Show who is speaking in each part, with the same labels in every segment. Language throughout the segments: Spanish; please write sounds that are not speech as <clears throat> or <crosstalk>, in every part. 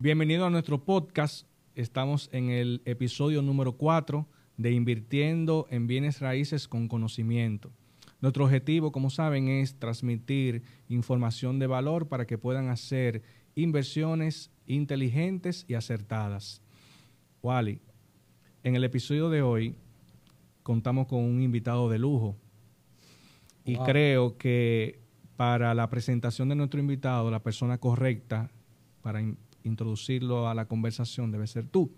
Speaker 1: Bienvenido a nuestro podcast. Estamos en el episodio número 4 de Invirtiendo en bienes raíces con conocimiento. Nuestro objetivo, como saben, es transmitir información de valor para que puedan hacer inversiones inteligentes y acertadas. Wally, en el episodio de hoy contamos con un invitado de lujo y
Speaker 2: Wow.
Speaker 1: creo que para la presentación de nuestro invitado, la persona correcta para introducirlo a la conversación debe ser tú,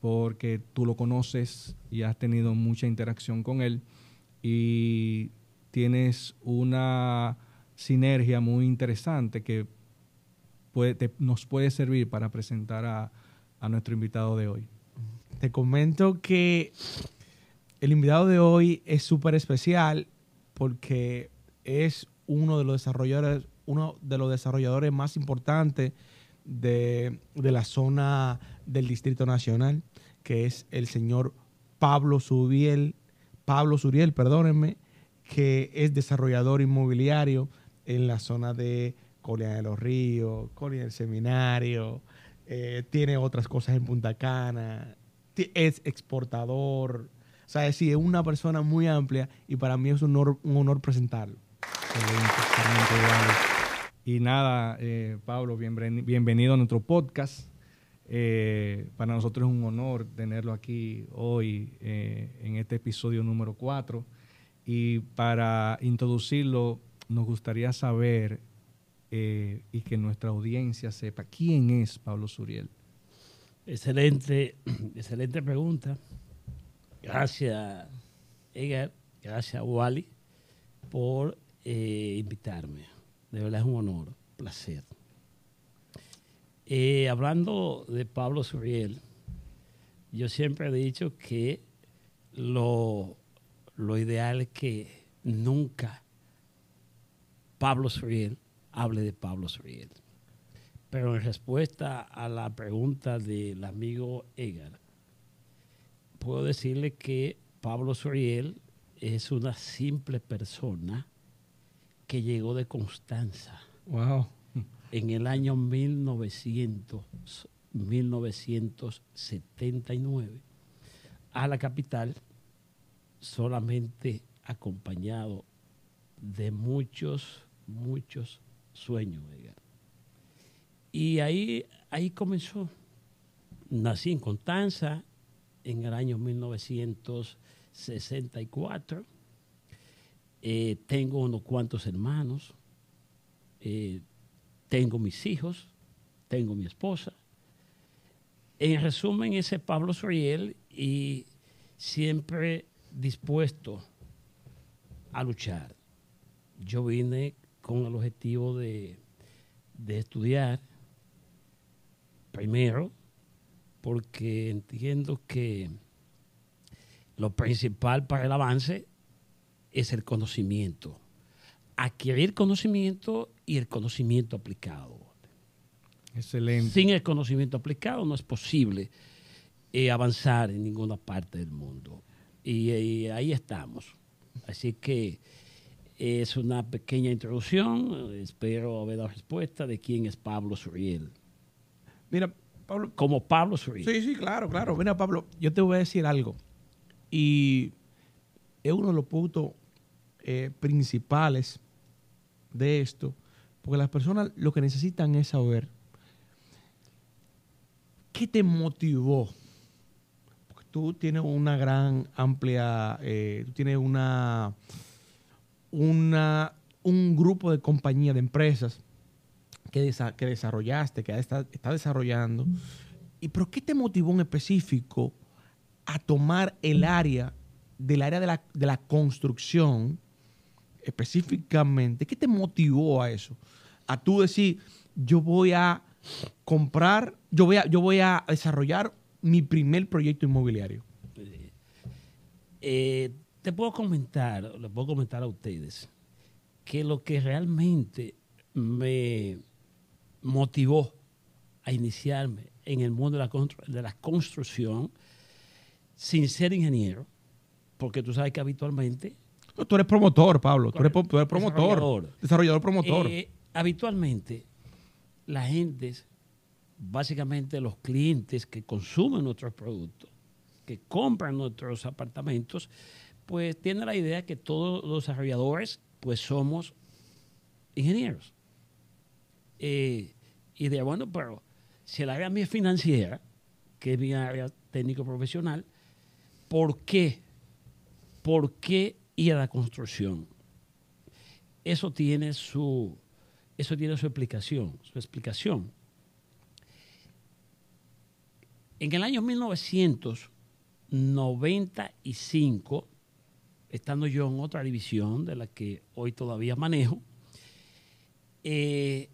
Speaker 1: porque tú lo conoces y has tenido mucha interacción con él y tienes una sinergia muy interesante que puede- nos puede servir para presentar a, a nuestro invitado de hoy.
Speaker 2: Te comento que el invitado de hoy es súper especial porque es uno de los desarrolladores, uno de los desarrolladores más importantes de, de la zona del Distrito Nacional, que es el señor Pablo Suriel, Pablo Suriel, perdónenme, que es desarrollador inmobiliario en la zona de Colia de los Ríos, Colia del Seminario, eh, tiene otras cosas en Punta Cana, es exportador, o sea, decir, es una persona muy amplia y para mí es un honor, un honor presentarlo.
Speaker 1: Y nada, eh, Pablo, bienven- bienvenido a nuestro podcast. Eh, para nosotros es un honor tenerlo aquí hoy eh, en este episodio número 4. Y para introducirlo, nos gustaría saber eh, y que nuestra audiencia sepa quién es Pablo Suriel.
Speaker 3: Excelente, <clears throat> excelente pregunta. Gracias, Edgar. Gracias, Wally, por invitarme. De verdad es un honor, placer. Eh, hablando de Pablo Suriel, yo siempre he dicho que lo, lo ideal es que nunca Pablo Suriel hable de Pablo Suriel. Pero en respuesta a la pregunta del amigo Edgar, puedo decirle que Pablo Soriel es una simple persona que llegó de Constanza
Speaker 2: Wow.
Speaker 3: en el año 1900, 1979 a la capital solamente acompañado de muchos, muchos sueños. Edgar. Y ahí, ahí comenzó. Nací en Constanza en el año 1964. Eh, tengo unos cuantos hermanos. Eh, tengo mis hijos. Tengo mi esposa. En resumen, ese es Pablo Soriel y siempre dispuesto a luchar. Yo vine con el objetivo de, de estudiar primero porque entiendo que lo principal para el avance es el conocimiento. Adquirir conocimiento y el conocimiento aplicado.
Speaker 1: Excelente.
Speaker 3: Sin el conocimiento aplicado no es posible eh, avanzar en ninguna parte del mundo. Y, y ahí estamos. Así que es una pequeña introducción. Espero haber dado respuesta de quién es Pablo Suriel.
Speaker 2: Mira, Pablo,
Speaker 3: Como Pablo Suriel.
Speaker 2: Sí, sí, claro, claro. Mira, Pablo, yo te voy a decir algo. Y es uno de los puntos eh, principales de esto, porque las personas lo que necesitan es saber qué te motivó. Porque tú tienes una gran, amplia, eh, tú tienes una, una, un grupo de compañías, de empresas que, desa- que desarrollaste, que está, está desarrollando. ¿Y pero qué te motivó en específico a tomar el área del área de la, de la construcción específicamente? ¿Qué te motivó a eso? A tú decir, yo voy a comprar, yo voy a, yo voy a desarrollar mi primer proyecto inmobiliario.
Speaker 3: Eh, te puedo comentar, le puedo comentar a ustedes que lo que realmente me motivó a iniciarme en el mundo de la, de la construcción sin ser ingeniero, porque tú sabes que habitualmente
Speaker 2: tú eres promotor, Pablo. Tú eres,
Speaker 3: Correcto.
Speaker 2: tú eres promotor.
Speaker 3: Desarrollador.
Speaker 2: Desarrollador promotor.
Speaker 3: Eh, habitualmente la gente básicamente los clientes que consumen nuestros productos, que compran nuestros apartamentos, pues tienen la idea que todos los desarrolladores pues somos ingenieros. Eh, y de bueno, pero si el área mía es financiera, que es mi área técnico profesional, ¿por qué? ¿Por qué ir a la construcción? Eso tiene su, eso tiene su explicación, su explicación. En el año 1995, estando yo en otra división de la que hoy todavía manejo, eh,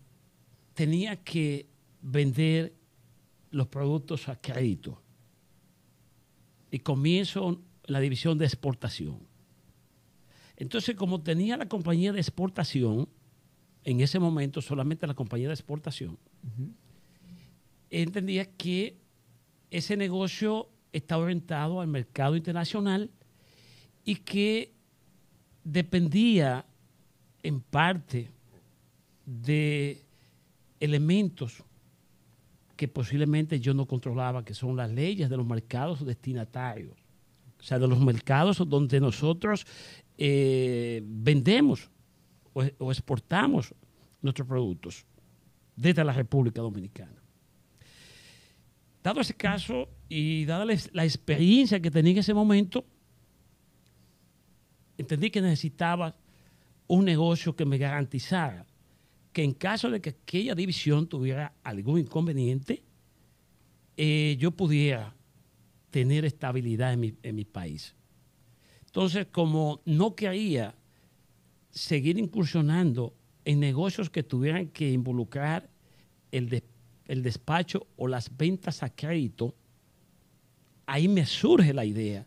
Speaker 3: tenía que vender los productos a crédito. Y comienzo la división de exportación. Entonces, como tenía la compañía de exportación, en ese momento solamente la compañía de exportación, entendía que ese negocio está orientado al mercado internacional y que dependía en parte de elementos que posiblemente yo no controlaba, que son las leyes de los mercados destinatarios, o sea, de los mercados donde nosotros eh, vendemos o, exportamos nuestros productos desde la República Dominicana. Dado ese caso y dada la experiencia que tenía en ese momento, entendí que necesitaba un negocio que me garantizara que en caso de que aquella división tuviera algún inconveniente, eh, yo pudiera tener estabilidad en mi, en mi, país. Entonces, como no quería seguir incursionando en negocios que tuvieran que involucrar el, el despacho o las ventas a crédito, ahí me surge la idea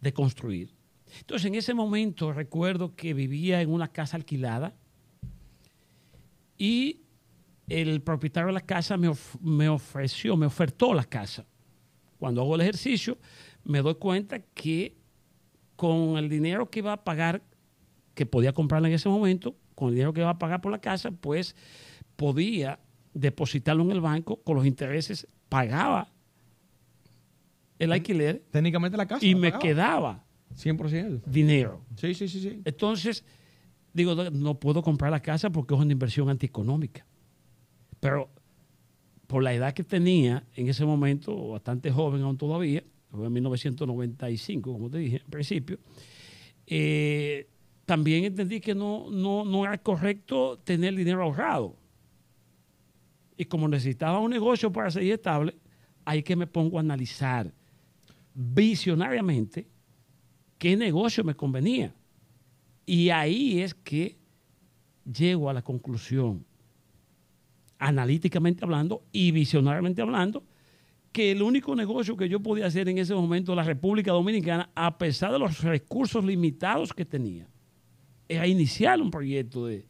Speaker 3: de construir. Entonces, en ese momento recuerdo que vivía en una casa alquilada y el propietario de la casa me, me, ofreció, me ofertó la casa. Cuando hago el ejercicio, me doy cuenta que con el dinero que iba a pagar, que podía comprarla en ese momento, con el dinero que iba a pagar por la casa, pues podía depositarlo en el banco, con los intereses pagaba el alquiler.
Speaker 2: Técnicamente la casa.
Speaker 3: Y me pagaba. quedaba
Speaker 2: 100%
Speaker 3: dinero.
Speaker 2: Sí, sí, sí, sí.
Speaker 3: Entonces, digo, no puedo comprar la casa porque es una inversión antieconómica. Pero por la edad que tenía en ese momento, bastante joven aún todavía, fue en 1995, como te dije en principio, eh, también entendí que no, no, no era correcto tener dinero ahorrado. Y como necesitaba un negocio para seguir estable, ahí que me pongo a analizar visionariamente qué negocio me convenía. Y ahí es que llego a la conclusión, analíticamente hablando y visionariamente hablando, que el único negocio que yo podía hacer en ese momento en la República Dominicana, a pesar de los recursos limitados que tenía, era iniciar un proyecto de,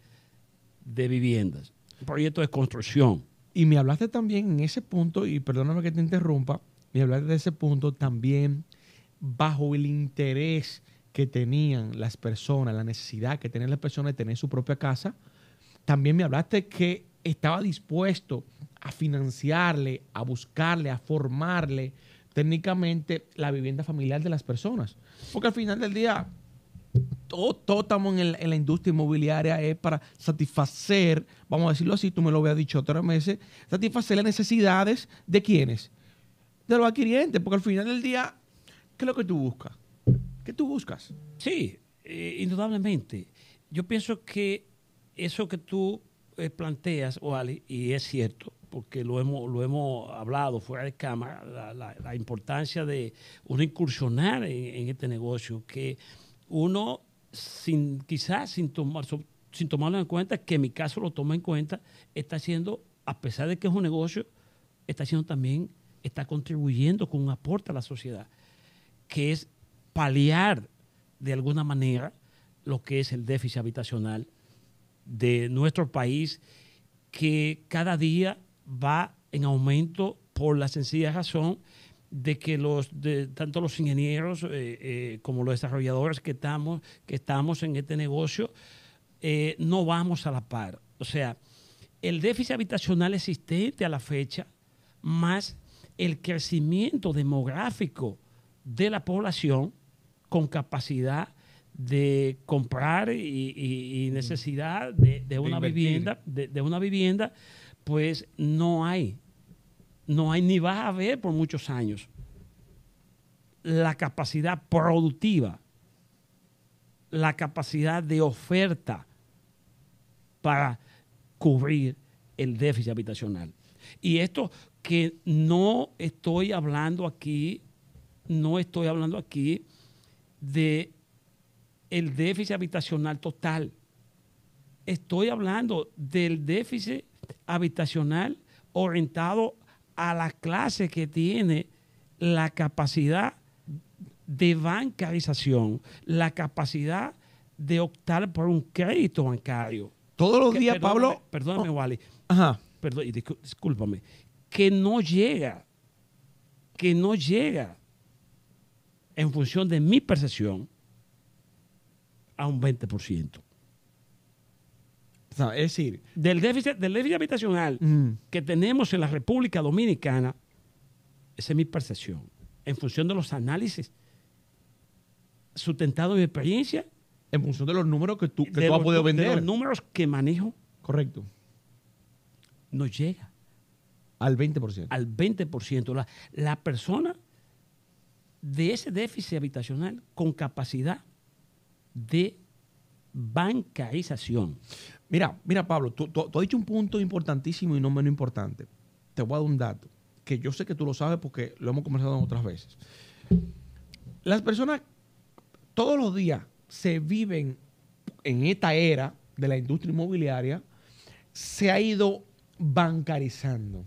Speaker 3: de viviendas, un proyecto de construcción.
Speaker 2: Y me hablaste también en ese punto, y perdóname que te interrumpa, me hablaste de ese punto también bajo el interés que tenían las personas, la necesidad que tenían las personas de tener su propia casa, también me hablaste que estaba dispuesto a financiarle, a buscarle, a formarle técnicamente la vivienda familiar de las personas. Porque al final del día, todo, todo estamos en, la industria inmobiliaria es para satisfacer, vamos a decirlo así, tú me lo habías dicho otras meses, satisfacer las necesidades de quienes? De los adquirientes, porque al final del día, ¿qué es lo que tú buscas? ¿Qué tú buscas?
Speaker 3: Sí, eh, indudablemente. Yo pienso que eso que tú planteas, Wally, y es cierto, porque lo hemos, lo hemos hablado fuera de cámara, la, la, la importancia de uno incursionar en, en, este negocio, que uno, sin, quizás sin, tomar, sin tomarlo en cuenta, que en mi caso lo toma en cuenta, está haciendo, a pesar de que es un negocio, está haciendo también, está contribuyendo con un aporte a la sociedad, que es paliar de alguna manera lo que es el déficit habitacional de nuestro país, que cada día va en aumento por la sencilla razón de que los de, tanto los ingenieros eh, eh, como los desarrolladores que estamos, que estamos en este negocio eh, no vamos a la par. O sea, el déficit habitacional existente a la fecha, más el crecimiento demográfico de la población con capacidad de comprar y, necesidad de, una vivienda, de, una vivienda, pues no hay, no hay ni va a haber por muchos años la capacidad productiva, la capacidad de oferta para cubrir el déficit habitacional. Y esto que no estoy hablando aquí, no estoy hablando aquí de el déficit habitacional total. Estoy hablando del déficit habitacional orientado a la clase que tiene la capacidad de bancarización, la capacidad de optar por un crédito bancario.
Speaker 2: Todos los días, Pablo.
Speaker 3: Perdóname,
Speaker 2: oh,
Speaker 3: Wally.
Speaker 2: Ajá.
Speaker 3: Perdón, discúlpame. Que no llega, que no llega en función de mi percepción a un 20%.
Speaker 2: O sea, es decir,
Speaker 3: del déficit, del déficit habitacional que tenemos en la República Dominicana, esa es mi percepción, en función de los análisis sustentados en mi experiencia.
Speaker 2: En función de los números que tú, que tú has podido vender. De
Speaker 3: los números que manejo.
Speaker 2: Correcto.
Speaker 3: No llega.
Speaker 2: Al 20%.
Speaker 3: Al 20%. La, la persona de ese déficit habitacional con capacidad de bancarización.
Speaker 2: Mira, mira Pablo, tú, has dicho un punto importantísimo y no menos importante. Te voy a dar un dato que yo sé que tú lo sabes porque lo hemos conversado otras veces. Las personas todos los días se viven en esta era de la industria inmobiliaria, se ha ido bancarizando,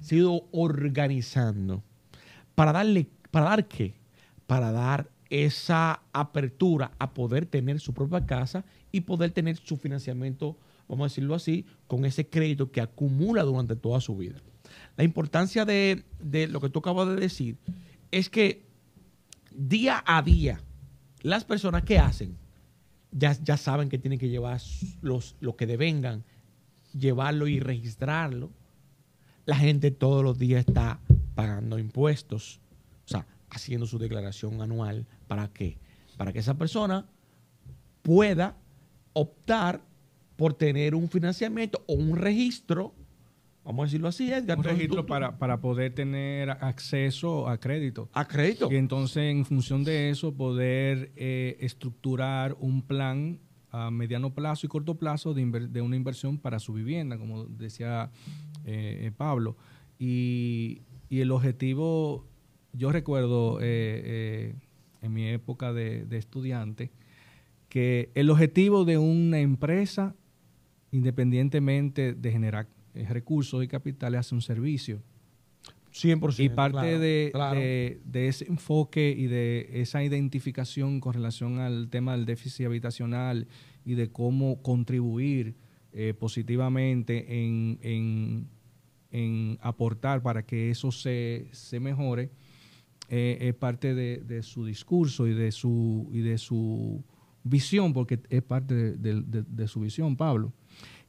Speaker 2: se ha ido organizando para darle ¿Para dar qué? Para dar esa apertura a poder tener su propia casa y poder tener su financiamiento, vamos a decirlo así, con ese crédito que acumula durante toda su vida. La importancia de, lo que tú acabas de decir es que día a día las personas que hacen ya, ya saben que tienen que llevar los, lo que devengan, llevarlo y registrarlo. La gente todos los días está pagando impuestos o sea, haciendo su declaración anual. ¿Para qué? Para que esa persona pueda optar por tener un financiamiento o un registro, vamos a decirlo así, Edgar.
Speaker 1: Un registro para, para, poder tener acceso a crédito.
Speaker 2: A crédito.
Speaker 1: Y entonces, en función de eso, poder eh, estructurar un plan a mediano plazo y corto plazo de, de una inversión para su vivienda, como decía eh, Pablo. Y, y el objetivo yo recuerdo eh, eh, en mi época de, estudiante que el objetivo de una empresa, independientemente de generar eh, recursos y capital, es un servicio.
Speaker 2: 100%.
Speaker 1: Y parte de, ese enfoque y de esa identificación con relación al tema del déficit habitacional y de cómo contribuir positivamente en, aportar para que eso se, se mejore, eh, es parte de, su discurso y de su, y de su visión, porque es parte de, su visión, Pablo.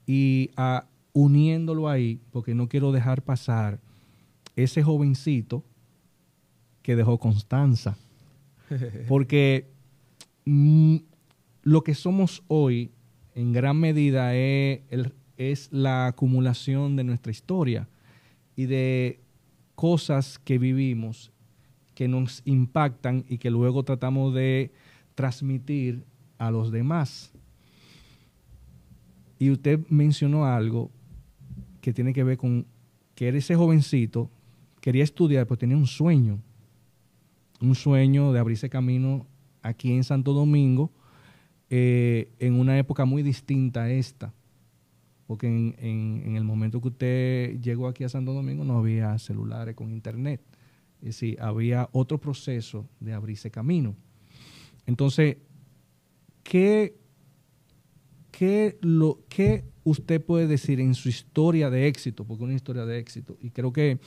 Speaker 1: Y ah, uniéndolo ahí, porque no quiero dejar pasar ese jovencito que dejó Constanza. <laughs> Porque mm, lo que somos hoy, en gran medida, es, es la acumulación de nuestra historia y de cosas que vivimos que nos impactan y que luego tratamos de transmitir a los demás. Y usted mencionó algo que tiene que ver con que ese jovencito quería estudiar, pero tenía un sueño, un sueño de abrirse camino aquí en Santo Domingo, eh, en una época muy distinta a esta, porque en, en, el momento que usted llegó aquí a Santo Domingo no había celulares con internet. Es decir, había otro proceso de abrirse camino. Entonces, ¿qué, qué, lo, qué usted puede decir en su historia de éxito? Porque es una historia de éxito. Y creo que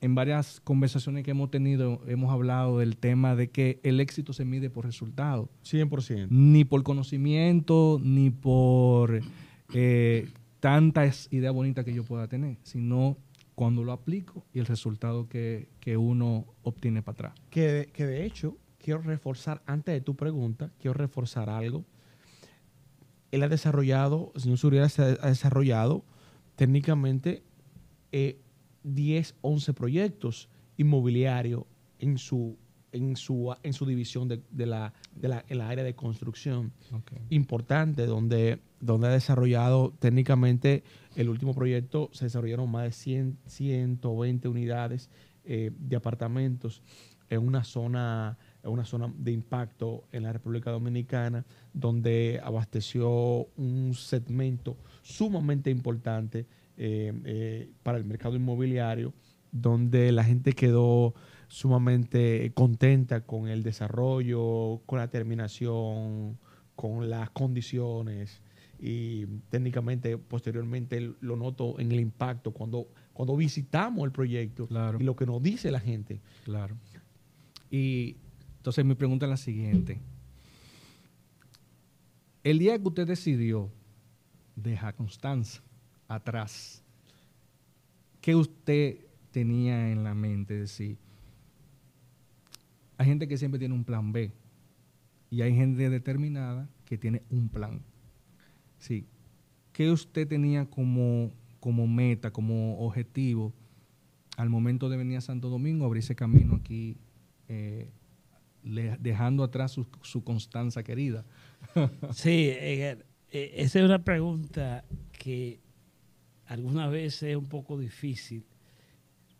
Speaker 1: en varias conversaciones que hemos tenido hemos hablado del tema de que el éxito se mide por resultados.
Speaker 2: 100%.
Speaker 1: Ni por conocimiento, ni por eh, tantas ideas bonitas que yo pueda tener, sino cuando lo aplico y el resultado que, que uno obtiene para atrás.
Speaker 2: Que, que de hecho, quiero reforzar, antes de tu pregunta, quiero reforzar algo. Él ha desarrollado, el señor Suriel ha desarrollado técnicamente eh, 10, 11 proyectos inmobiliarios en su, en su, en su división de, de la, de la, en la área de construcción.
Speaker 1: Okay.
Speaker 2: Importante, donde, donde ha desarrollado técnicamente el último proyecto, se desarrollaron más de 100, 120 unidades eh, de apartamentos en una zona en una zona de impacto en la República Dominicana, donde abasteció un segmento sumamente importante eh, eh, para el mercado inmobiliario, donde la gente quedó sumamente contenta con el desarrollo, con la terminación, con las condiciones y técnicamente posteriormente lo noto en el impacto cuando, cuando visitamos el proyecto
Speaker 1: claro.
Speaker 2: y lo que nos dice la gente.
Speaker 1: Claro. Y entonces mi pregunta es la siguiente. El día que usted decidió dejar Constanza atrás, ¿qué usted tenía en la mente? Es decir, hay gente que siempre tiene un plan B y hay gente determinada que tiene un plan. Sí. ¿Qué usted tenía como, como meta, como objetivo al momento de venir a Santo Domingo, abrirse camino aquí eh, dejando atrás su, su, Constanza querida. <laughs>
Speaker 3: sí, eh, eh, esa es una pregunta que alguna vez es un poco difícil.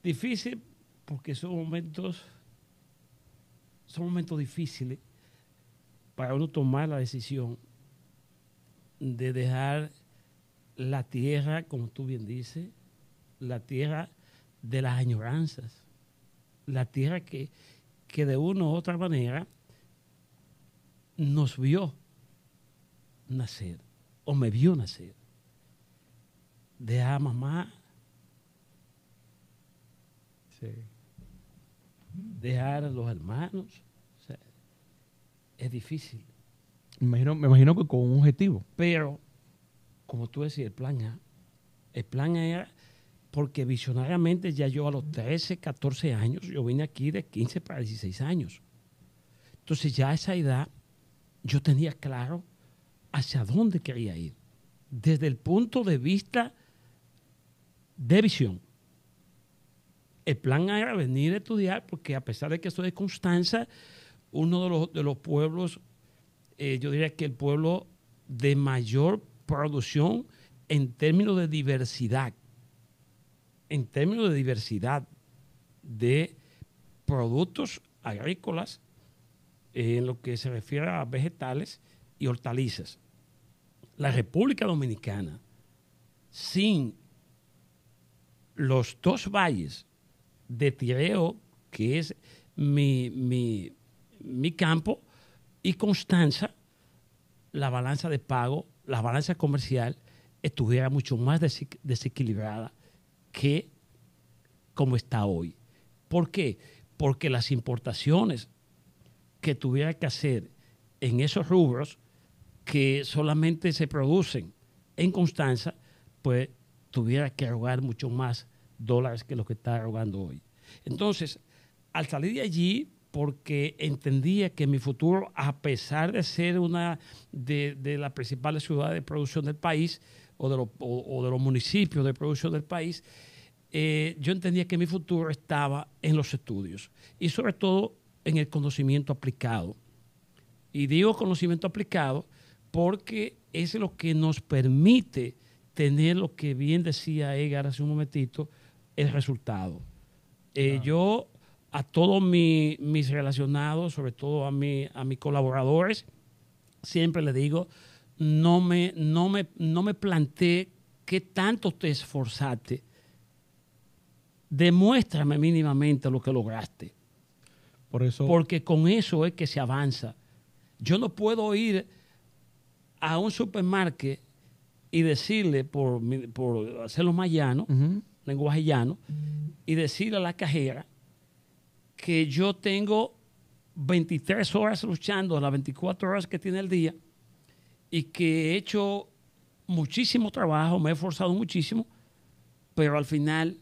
Speaker 3: Difícil porque son momentos, son momentos difíciles para uno tomar la decisión de dejar la tierra, como tú bien dices, la tierra de las añoranzas, la tierra que, que de una u otra manera nos vio nacer o me vio nacer. Dejar a mamá.
Speaker 1: Sí.
Speaker 3: Dejar a los hermanos. Es difícil.
Speaker 2: Me imagino, me imagino que con un objetivo.
Speaker 3: Pero, como tú decías, el plan A. El plan A era porque visionariamente ya yo a los 13, 14 años, yo vine aquí de 15 para 16 años. Entonces ya a esa edad yo tenía claro hacia dónde quería ir, desde el punto de vista de visión. El plan era venir a estudiar porque a pesar de que soy de Constanza, uno de los, de los pueblos, eh, yo diría que el pueblo de mayor producción en términos de diversidad en términos de diversidad de productos agrícolas en lo que se refiere a vegetales y hortalizas. La República Dominicana, sin los dos valles de Tireo, que es mi, mi, mi campo, y Constanza, la balanza de pago, la balanza comercial, estuviera mucho más desequilibrada que como está hoy. ¿Por qué? Porque las importaciones que tuviera que hacer en esos rubros que solamente se producen en Constanza, pues tuviera que rogar mucho más dólares que lo que está rogando hoy. Entonces, al salir de allí, porque entendía que mi futuro, a pesar de ser una de, de las principales ciudades de producción del país, o de, lo, o, o de los municipios de producción del país, eh, yo entendía que mi futuro estaba en los estudios y sobre todo en el conocimiento aplicado. Y digo conocimiento aplicado porque es lo que nos permite tener lo que bien decía Edgar hace un momentito, el resultado. Eh. Yo a todos mi, mis relacionados, sobre todo a, mi, a mis colaboradores, siempre les digo, no me, no me, no me planteé qué tanto te esforzaste. Demuéstrame mínimamente lo que lograste.
Speaker 2: Por eso,
Speaker 3: Porque con eso es que se avanza. Yo no puedo ir a un supermarket y decirle, por, por hacerlo más llano, uh -huh. lenguaje llano, y decirle a la cajera que yo tengo 23 horas luchando, las 24 horas que tiene el día, y que he hecho muchísimo trabajo, me he esforzado muchísimo, pero al final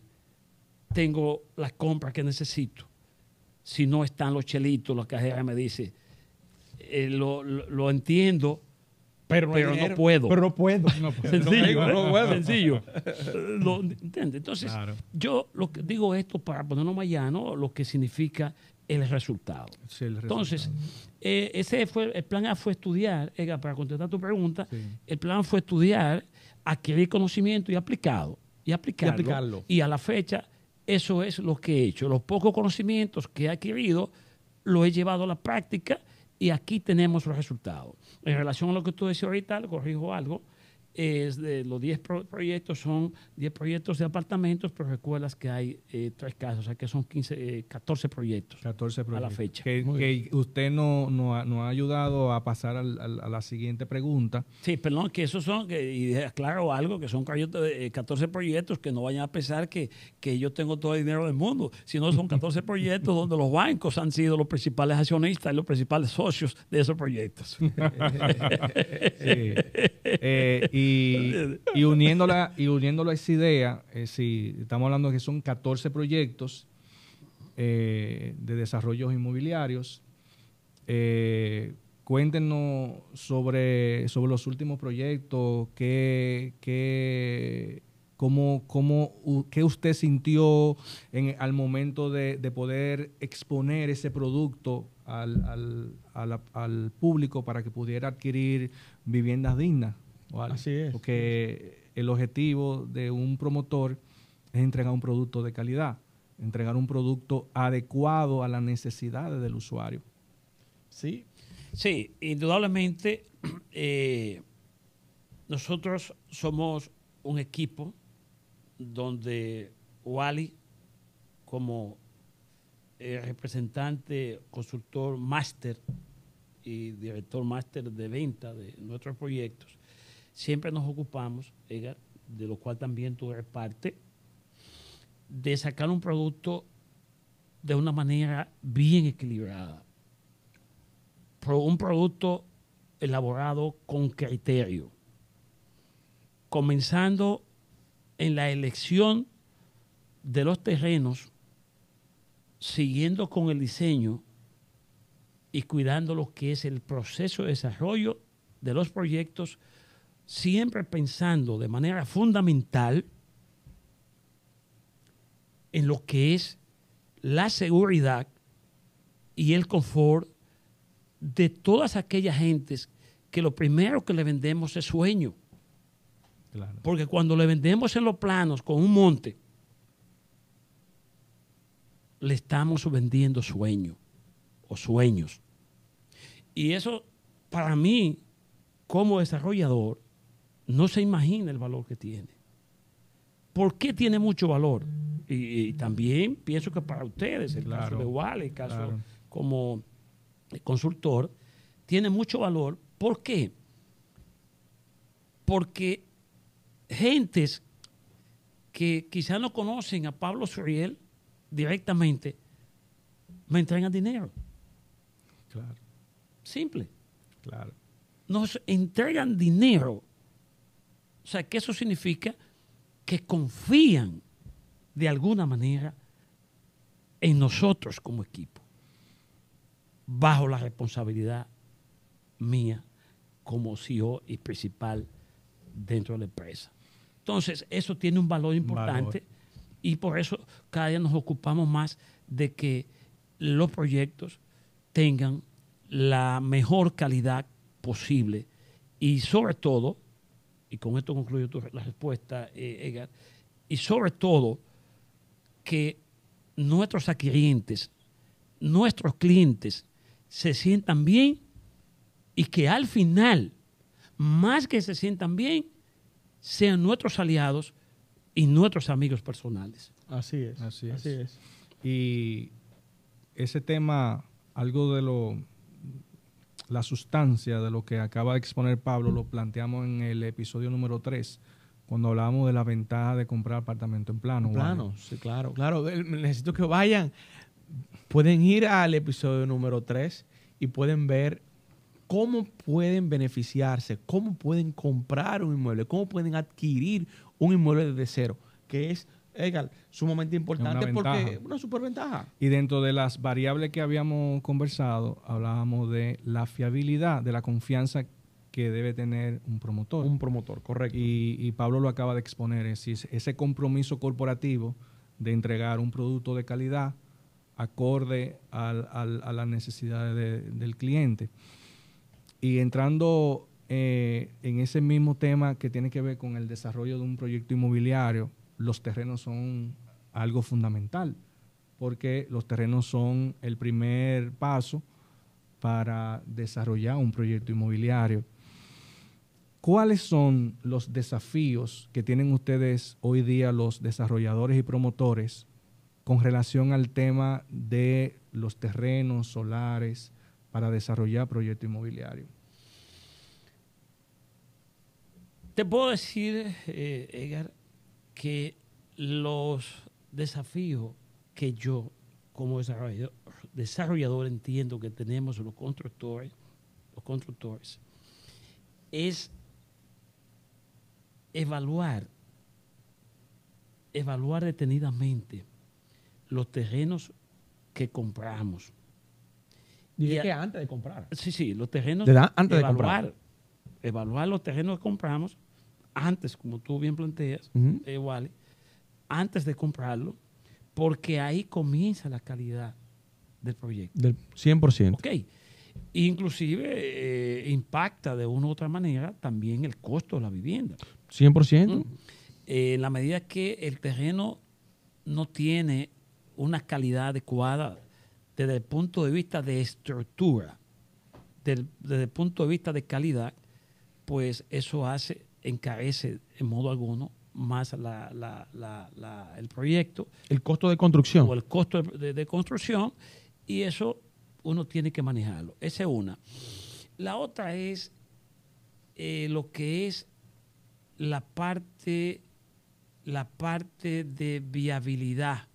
Speaker 3: tengo las compras que necesito. Si no están los chelitos, la cajera me dice, eh, lo- lo entiendo,
Speaker 2: Pero,
Speaker 3: Pero no puedo.
Speaker 2: Pero no puedo.
Speaker 3: sencillo, <laughs>
Speaker 2: No, no puedo.
Speaker 3: sencillo. <laughs> Lo- ¿entiendes? Entonces,
Speaker 1: Claro.
Speaker 3: yo lo que digo esto para ponerlo más llano, lo que significa el resultado.
Speaker 1: Sí, el
Speaker 3: Entonces, eh, ese fue el plan A fue estudiar, Edgar, para contestar tu pregunta,
Speaker 1: Sí.
Speaker 3: el plan fue estudiar, adquirir conocimiento y aplicado. Y aplicarlo.
Speaker 2: aplicarlo.
Speaker 3: Y a la fecha, eso es lo que he hecho. Los pocos conocimientos que he adquirido, lo he llevado a la práctica y aquí tenemos los resultados. En relación a lo que tú decías ahorita, corrijo algo, es de los 10 pro- proyectos, son 10 proyectos de apartamentos, pero recuerdas que hay eh, tres casos, o sea que son 15, eh, 14 proyectos.
Speaker 1: 14
Speaker 3: a la
Speaker 1: proyectos.
Speaker 3: fecha.
Speaker 1: Que, usted no, no ha, nos ha ayudado a pasar al- al- a la siguiente pregunta.
Speaker 3: Sí, perdón, que esos son, que, y aclaro algo, que son proyectos de, eh, 14 proyectos que no vayan a pensar que, que yo tengo todo el dinero del mundo, sino son 14 proyectos donde los bancos han sido los principales accionistas y los principales socios de esos proyectos. <laughs>
Speaker 1: Sí. Eh, y, y uniéndola y uniéndolo a esa idea, eh, sí, estamos hablando de que son 14 proyectos eh, de desarrollos inmobiliarios. Eh, cuéntenos sobre, sobre los últimos proyectos, qué, qué, cómo, cómo, qué usted sintió en- al momento de, de poder exponer ese producto al, al- al público para que pudiera adquirir viviendas dignas. ¿Vale?
Speaker 2: Así es.
Speaker 1: Porque el objetivo de un promotor es entregar un producto de calidad, entregar un producto adecuado a las necesidades del usuario.
Speaker 2: Sí.
Speaker 3: Sí, indudablemente <clears throat> eh, nosotros somos un equipo donde Wally, como eh, representante, consultor máster y director máster de venta de nuestros proyectos, siempre nos ocupamos, de lo cual también tú eres parte, de sacar un producto de una manera bien equilibrada. Un producto elaborado con criterio, comenzando en la elección de los terrenos, siguiendo con el diseño y cuidando lo que es el proceso de desarrollo de los proyectos, siempre pensando de manera fundamental en lo que es la seguridad y el confort de todas aquellas gentes que lo primero que le vendemos es sueño.
Speaker 1: Claro.
Speaker 3: Porque cuando le vendemos en los planos con un monte, le estamos vendiendo sueño o sueños. Y eso, para mí, como desarrollador, no se imagina el valor que tiene. ¿Por qué tiene mucho valor? Y, y también pienso que para ustedes, el caso de Wally, el caso
Speaker 1: claro.
Speaker 3: como consultor, tiene mucho valor. ¿Por qué? Porque gentes que quizás no conocen a Pablo Suriel directamente, me entregan dinero.
Speaker 1: Claro,
Speaker 3: Simple.
Speaker 1: claro.
Speaker 3: Nos entregan dinero. O sea, que eso significa que confían de alguna manera en nosotros como equipo, bajo la responsabilidad mía como CEO y principal dentro de la empresa. Entonces, eso tiene un valor importante y por eso cada día nos ocupamos más de que los proyectos tengan la mejor calidad posible y sobre todo, y con esto concluyo tu- la respuesta, eh, Edgar, y sobre todo que nuestros adquirientes, nuestros clientes se sientan bien y que al final, más que se sientan bien, sean nuestros aliados y nuestros amigos personales.
Speaker 2: Así es.
Speaker 1: Así es.
Speaker 2: Así es.
Speaker 1: Y ese tema, algo de lo, la sustancia de lo que acaba de exponer Pablo, lo planteamos en el episodio número 3, cuando hablábamos de la ventaja de comprar apartamento en plano.
Speaker 2: Plano, sí, claro, claro. Eh, Necesito que vayan. Pueden ir al episodio número 3 y pueden ver cómo pueden beneficiarse, cómo pueden comprar un inmueble, cómo pueden adquirir un inmueble desde cero, que es, Edgar, sumamente importante
Speaker 1: Una
Speaker 2: porque es una superventaja.
Speaker 1: Y dentro de las variables que habíamos conversado, hablábamos de la fiabilidad, de la confianza que debe tener un promotor.
Speaker 2: Un promotor, correcto.
Speaker 1: Y, y Pablo lo acaba de exponer, es decir, ese compromiso corporativo de entregar un producto de calidad acorde al- al- a las necesidades de- del cliente. Y entrando eh, en ese mismo tema que tiene que ver con el desarrollo de un proyecto inmobiliario, los terrenos son algo fundamental, porque los terrenos son el primer paso para desarrollar un proyecto inmobiliario. ¿Cuáles son los desafíos que tienen ustedes hoy día los desarrolladores y promotores con relación al tema de los terrenos solares para desarrollar proyecto inmobiliario?
Speaker 3: Te puedo decir, eh, Edgar, que los desafíos que yo como desarrollador, desarrollador entiendo que tenemos los constructores, los constructores, es evaluar, evaluar detenidamente los terrenos que compramos.
Speaker 2: Dije que antes de comprar.
Speaker 3: Sí, sí, los terrenos.
Speaker 2: De antes de
Speaker 3: evaluar, Evaluar los terrenos que compramos antes, como tú bien planteas,
Speaker 2: Ujú.
Speaker 3: eh, Wally, antes de comprarlo, porque ahí comienza la calidad del proyecto.
Speaker 2: Del 100%.
Speaker 3: Ok. Inclusive eh, impacta de una u otra manera también el costo de la vivienda.
Speaker 2: 100%.
Speaker 3: ¿Mm? Eh, en la medida que el terreno no tiene una calidad adecuada desde el punto de vista de estructura, del- desde el punto de vista de calidad, pues eso hace, encarece en modo alguno más la- la- la- la- el proyecto
Speaker 2: El costo de construcción.
Speaker 3: o el costo de, de construcción y eso uno tiene que manejarlo. Esa es una. La otra es eh, lo que es la parte, la parte de viabilidad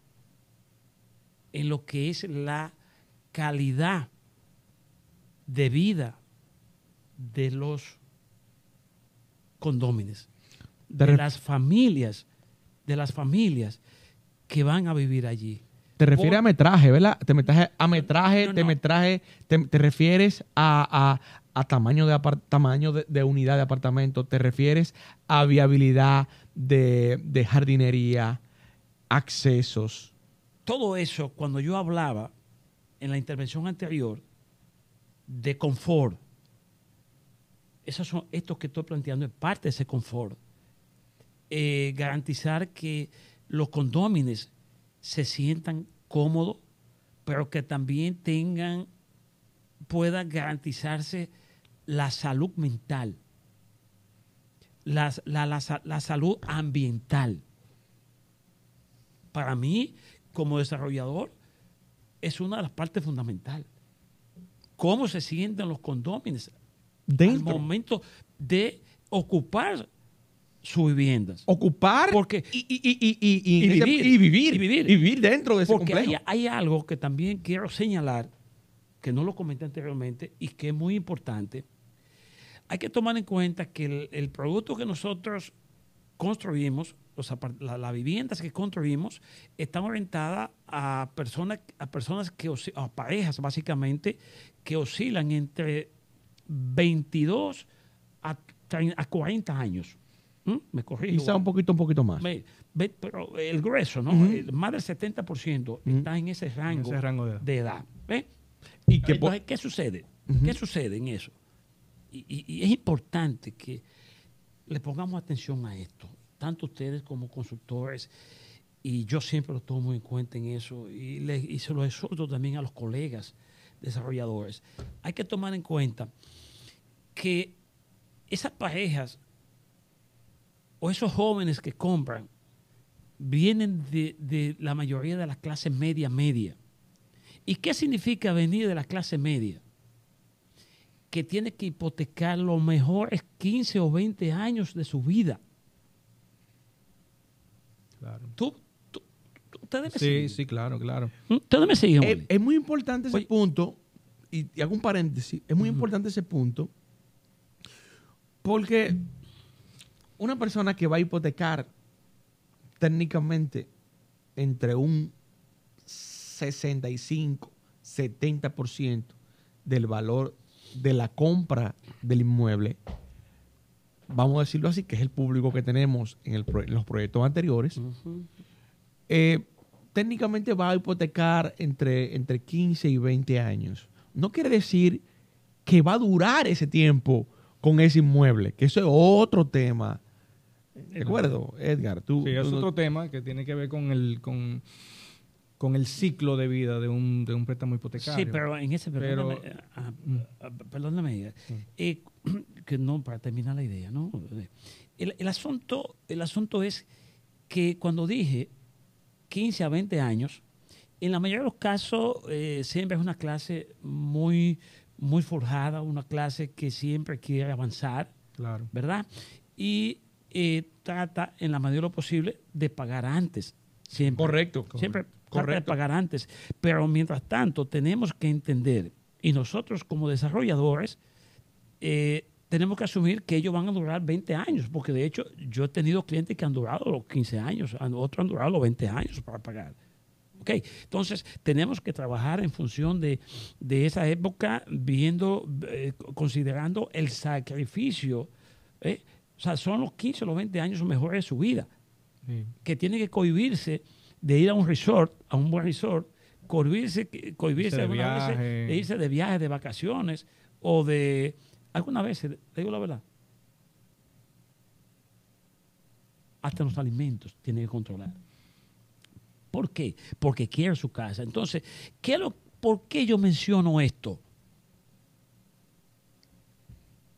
Speaker 3: en lo que es la calidad de vida de los condóminos,
Speaker 2: Te
Speaker 3: de
Speaker 2: ref-
Speaker 3: las familias, de las familias que van a vivir allí.
Speaker 2: Te refieres a metraje, ¿verdad? Te metraje, a metraje,
Speaker 3: No,
Speaker 2: te
Speaker 3: no.
Speaker 2: metraje, te, te refieres a, a- a tamaño, de, apar- tamaño de, de unidad de apartamento, te refieres a viabilidad de, de jardinería, accesos.
Speaker 3: Todo eso, cuando yo hablaba en la intervención anterior de confort, esos son, esto que estoy planteando es parte de ese confort. Eh, garantizar que los condómines se sientan cómodos, pero que también tengan, pueda garantizarse la salud mental, la, la sa- la salud ambiental. Para mí, como desarrollador, es una de las partes fundamentales. ¿Cómo se sienten los condóminos al
Speaker 2: Dentro.
Speaker 3: momento de ocupar sus viviendas?
Speaker 2: Ocupar
Speaker 3: Porque-
Speaker 2: y, y- y- y- y-
Speaker 3: Y
Speaker 2: en ese-
Speaker 3: vivir.
Speaker 2: y vivir.
Speaker 3: Y vivir.
Speaker 2: Y vivir dentro de ese
Speaker 3: Porque hay,
Speaker 2: complejo.
Speaker 3: hay algo que también quiero señalar, que no lo comenté anteriormente y que es muy importante. Hay que tomar en cuenta que el, el producto que nosotros construimos, los la- las viviendas que construimos, están orientadas a personas, a personas que, a parejas básicamente, que oscilan entre 22 a, a 40 años. ¿Mm? Me corrijo.
Speaker 2: Quizá un poquito, un poquito más.
Speaker 3: Pero el grueso, ¿no? Más del 70%
Speaker 2: Ujú.
Speaker 3: está en ese rango,
Speaker 1: ese rango de edad.
Speaker 3: de.
Speaker 2: Y que po-
Speaker 3: Entonces, ¿qué sucede? ¿Qué sucede en eso? Y, y- y es importante que le pongamos atención a esto, tanto ustedes como consultores, y yo siempre lo tomo en cuenta en eso, y, le- y se lo exhorto también a los colegas desarrolladores. Hay que tomar en cuenta que esas parejas o esos jóvenes que compran vienen de, de la mayoría de la clase media media. ¿Y qué significa venir de la clase media? Que tiene que hipotecar los mejores 15 o 20 años de su vida.
Speaker 1: Claro.
Speaker 3: Tú- ustedes me
Speaker 1: Sí,
Speaker 3: siguen.
Speaker 1: sí, claro, claro.
Speaker 3: Ustedes me siguen.
Speaker 2: es,
Speaker 3: Willy?
Speaker 2: es muy importante ese
Speaker 3: Oye.
Speaker 2: punto y, y hago un paréntesis, es muy importante ese punto, porque una persona que va a hipotecar técnicamente entre un 65, 70% del valor de la compra del inmueble, vamos a decirlo así, que es el público que tenemos en, el pro- en los proyectos anteriores, eh, técnicamente va a hipotecar entre, entre 15 y 20 años. No quiere decir que va a durar ese tiempo con ese inmueble, que eso es otro tema. ¿De acuerdo, Edgar? Tú,
Speaker 1: Sí, es
Speaker 2: tú no-
Speaker 1: otro tema que tiene que ver con el, con, con el ciclo de vida de un, de un préstamo hipotecario.
Speaker 3: Sí, pero en ese,
Speaker 1: Pero-
Speaker 3: perdóname, eh, <clears throat> que no, para terminar la idea, ¿no? El, el asunto, el asunto es que cuando dije 15 a 20 años, en la mayoría de los casos eh, siempre es una clase muy, muy forjada, una clase que siempre quiere avanzar,
Speaker 1: Claro.
Speaker 3: ¿verdad? Y eh, trata en la medida de lo posible de pagar antes, siempre.
Speaker 2: Correcto.
Speaker 3: Siempre trata de
Speaker 2: Correcto.
Speaker 3: pagar antes. Pero mientras tanto, tenemos que entender, y nosotros como desarrolladores, eh, tenemos que asumir que ellos van a durar 20 años, porque de hecho yo he tenido clientes que han durado los 15 años, otros han durado los 20 años para pagar. ¿Ok? Entonces, tenemos que trabajar en función de, de esa época, viendo, eh, considerando el sacrificio. ¿eh? O sea, son los 15 o los 20 años mejores de su vida
Speaker 1: Sí.
Speaker 3: que tiene que cohibirse de ir a un resort, a un buen resort, cohibirse, cohibirse
Speaker 1: de
Speaker 3: irse de viajes, de vacaciones o de... Algunas veces, te digo la verdad, hasta los alimentos tiene que controlar. ¿Por qué? Porque quiere su casa. Entonces, ¿qué ¿por qué yo menciono esto?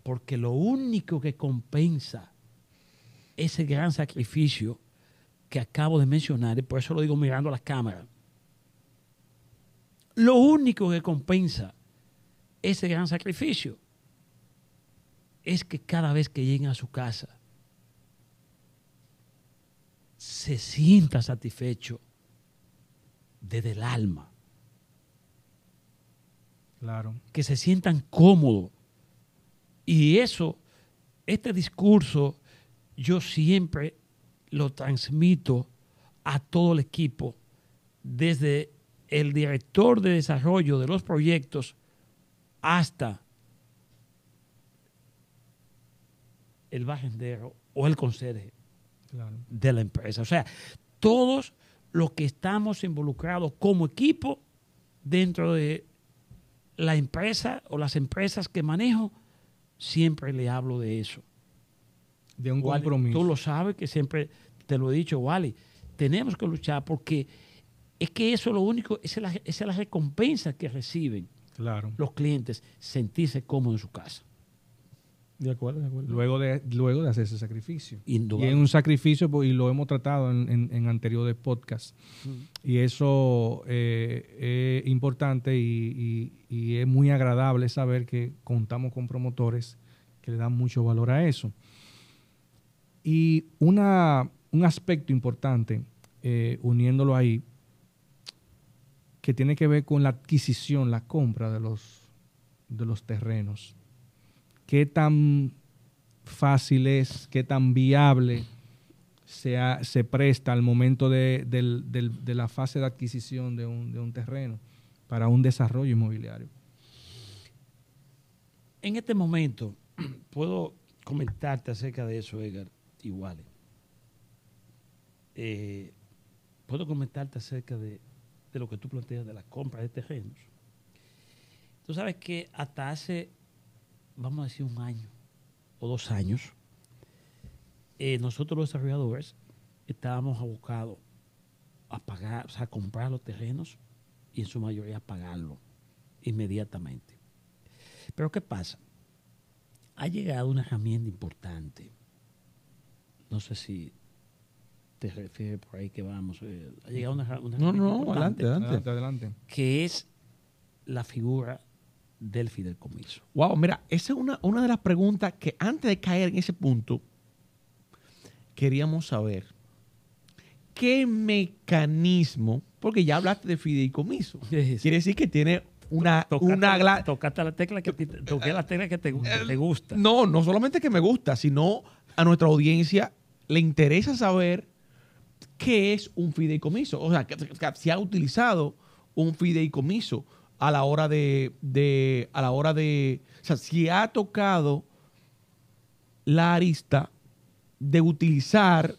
Speaker 3: Porque lo único que compensa ese gran sacrificio que acabo de mencionar, y por eso lo digo mirando a las cámaras, lo único que compensa ese gran sacrificio es que cada vez que lleguen a su casa se sienta satisfecho desde el alma,
Speaker 1: Claro.
Speaker 3: que se sientan cómodos. Y eso, este discurso, yo siempre lo transmito a todo el equipo, desde el director de desarrollo de los proyectos hasta el barrendero o el conserje
Speaker 1: Claro.
Speaker 3: de la empresa. O sea, todos los que estamos involucrados como equipo dentro de la empresa o las empresas que manejo, siempre le hablo de eso.
Speaker 1: De un
Speaker 3: Wally,
Speaker 1: compromiso.
Speaker 3: Tú lo sabes que siempre te lo he dicho, Wally. Tenemos que luchar porque es que eso es lo único, esa es la, esa es la recompensa que reciben
Speaker 1: Claro.
Speaker 3: los clientes, sentirse cómodos en su casa.
Speaker 2: De acuerdo, de acuerdo.
Speaker 1: Luego de, luego de hacer ese sacrificio. Y es un sacrificio, y lo hemos tratado en, en- en anteriores podcasts. Y eso eh, es importante y, y- y es muy agradable saber que contamos con promotores que le dan mucho valor a eso. Y una, un aspecto importante, eh, uniéndolo ahí, que tiene que ver con la adquisición, la compra de los, de los terrenos. ¿Qué tan fácil es, qué tan viable se, se presta al momento de, de la fase de adquisición de un, un terreno para un desarrollo inmobiliario?
Speaker 3: En este momento, <clears throat> puedo comentarte acerca de eso, Edgar, igual. Eh, puedo comentarte acerca de, de lo que tú planteas de la compra de terrenos. Tú sabes que hasta hace, vamos a decir, un año o dos años, eh, nosotros los desarrolladores estábamos abocados a pagar, o sea, a comprar los terrenos y en su mayoría a pagarlo inmediatamente. Pero ¿qué pasa? Ha llegado una herramienta importante. No sé si te refieres por ahí que vamos. eh, ha llegado una, una
Speaker 2: No,
Speaker 3: herramienta
Speaker 2: no,
Speaker 3: importante,
Speaker 2: adelante. Adelante,
Speaker 1: adelante.
Speaker 3: que es la figura del fideicomiso.
Speaker 2: Wow, mira, esa es una, una de las preguntas que antes de caer en ese punto, queríamos saber. ¿Qué mecanismo, porque ya hablaste de fideicomiso,
Speaker 3: Sí, sí.
Speaker 2: quiere decir que tiene una,
Speaker 3: Tocaste,
Speaker 2: una
Speaker 3: tocaste la tecla que, te- toqué la tecla que te, que te gusta.
Speaker 2: No, no solamente que me gusta, sino a nuestra audiencia le interesa saber qué es un fideicomiso. O sea, que, que se ha utilizado un fideicomiso a la hora de, de- a la hora de, o sea, si ha tocado la arista de utilizar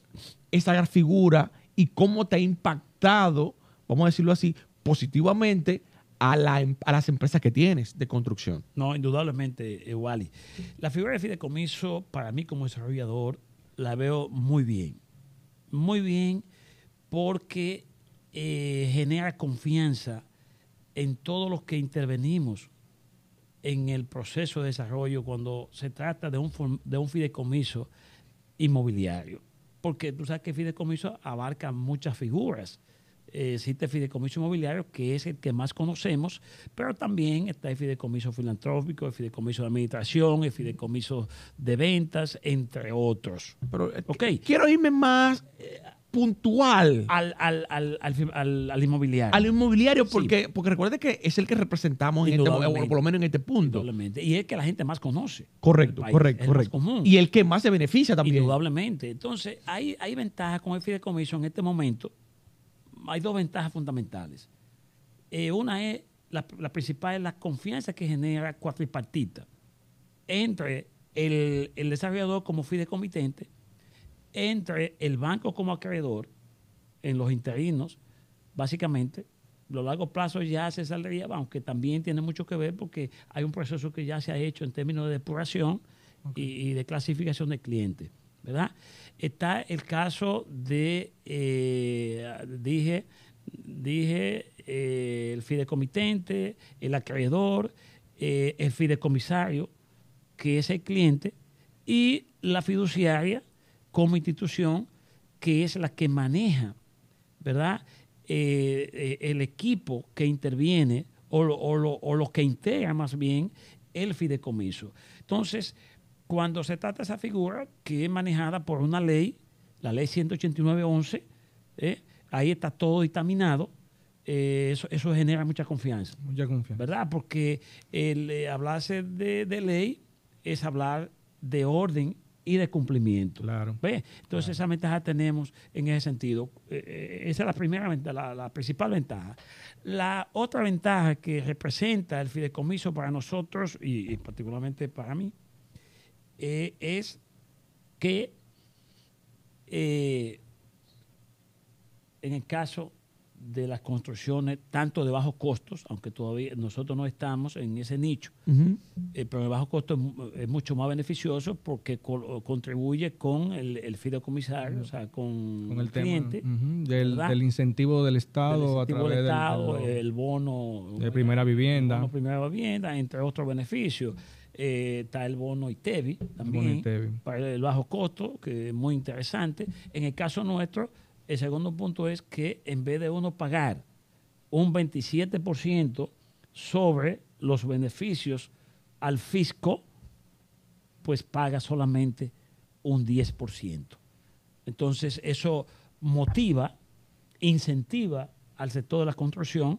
Speaker 2: esa figura y cómo te ha impactado, vamos a decirlo así, positivamente a, la em- a las empresas que tienes de construcción.
Speaker 3: No, indudablemente, eh, Wally. La figura de fideicomiso, para mí como desarrollador, la veo muy bien. Muy bien porque eh, genera confianza en todos los que intervenimos en el proceso de desarrollo cuando se trata de un, de un fideicomiso inmobiliario. Porque tú sabes que el fideicomiso abarca muchas figuras. Eh, existe el fideicomiso inmobiliario, que es el que más conocemos, pero también está el fideicomiso filantrópico, el fideicomiso de administración, el fideicomiso de ventas, entre otros.
Speaker 2: Pero eh,
Speaker 3: Ok.
Speaker 2: qu- quiero irme más eh, puntual
Speaker 3: Al, al, al, al, inmobiliario.
Speaker 2: al inmobiliario,
Speaker 3: Sí.
Speaker 2: porque, porque recuerde que es el que representamos en este, o por lo menos en este punto.
Speaker 3: Indudablemente. Y es el que la gente más conoce.
Speaker 2: Correcto,
Speaker 3: país.
Speaker 2: correcto,
Speaker 3: el más
Speaker 2: correcto.
Speaker 3: común.
Speaker 2: Y el que más se beneficia también.
Speaker 3: Indudablemente. Entonces, hay, hay ventajas con el fideicomiso en este momento. Hay dos ventajas fundamentales. Eh, una es, la, la principal es la confianza que genera cuatripartita entre el, el desarrollador como fideicomitente, entre el banco como acreedor, en los interinos, básicamente. Los largos plazos ya se saldría, aunque también tiene mucho que ver porque hay un proceso que ya se ha hecho en términos de depuración y, y de clasificación de clientes, ¿verdad? Está el caso de, eh, dije, dije eh, el fideicomitente, el acreedor, eh, el fideicomisario, que es el cliente, y la fiduciaria como institución, que es la que maneja, ¿verdad? Eh, eh, el equipo que interviene o, lo- o lo- o los que integra más bien el fideicomiso. Entonces, cuando se trata de esa figura que es manejada por una ley, la ley 189.11, ¿eh? ahí está todo dictaminado, eh, eso, eso genera mucha confianza.
Speaker 1: Mucha confianza.
Speaker 3: ¿verdad? Porque el eh, hablarse de, de ley es hablar de orden y de cumplimiento.
Speaker 1: Claro.
Speaker 3: ¿Ve? Entonces, esa ventaja tenemos en ese sentido. Eh, eh, esa es la primera ventaja, la, la principal ventaja. La otra ventaja que representa el fideicomiso para nosotros y, y particularmente para mí eh, es que eh, en el caso de las construcciones, tanto de bajos costos, aunque todavía nosotros no estamos en ese nicho,
Speaker 2: Ujú.
Speaker 3: eh, pero el bajo costo es, mu- es mucho más beneficioso porque co- contribuye con el, el fideicomisario, o sea, con,
Speaker 1: Con el tema
Speaker 3: cliente,
Speaker 1: del, del incentivo del
Speaker 3: del
Speaker 1: Estado a través
Speaker 3: del
Speaker 1: del-
Speaker 3: Estado,
Speaker 1: de lo-
Speaker 3: el bono
Speaker 1: de primera vivienda.
Speaker 3: el bono primera vivienda, entre otros beneficios. Eh, está el bono ITEVI también,
Speaker 1: bono ITEVI.
Speaker 3: para el bajo costo, que es muy interesante. En el caso nuestro, el segundo punto es que en vez de uno pagar un 27% sobre los beneficios al fisco, pues paga solamente un 10%. Entonces, eso motiva, incentiva al sector de la construcción,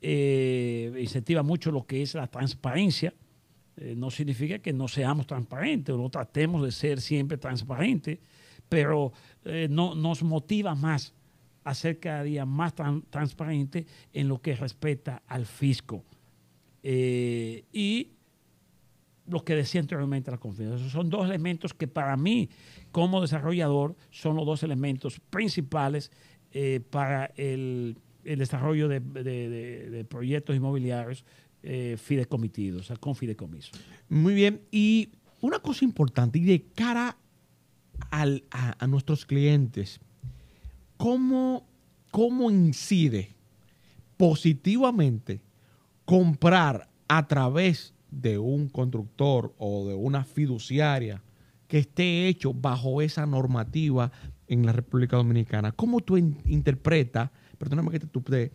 Speaker 3: eh, incentiva mucho lo que es la transparencia. Eh, no significa que no seamos transparentes o no tratemos de ser siempre transparentes, pero eh, no, nos motiva más a ser cada día más tran- transparente en lo que respecta al fisco. Eh, y lo que decía anteriormente la confianza. Esos son dos elementos que para mí, como desarrollador, son los dos elementos principales eh, para el, el desarrollo de, de- proyectos inmobiliarios fideikomitidos, o sea, con fideicomiso.
Speaker 2: Muy bien. Y una cosa importante, y de cara a, nuestros clientes, ¿cómo, ¿cómo incide positivamente comprar a través de un constructor o de una fiduciaria que esté hecho bajo esa normativa en la República Dominicana? ¿Cómo tú in- interpretas, perdóname que te tupé,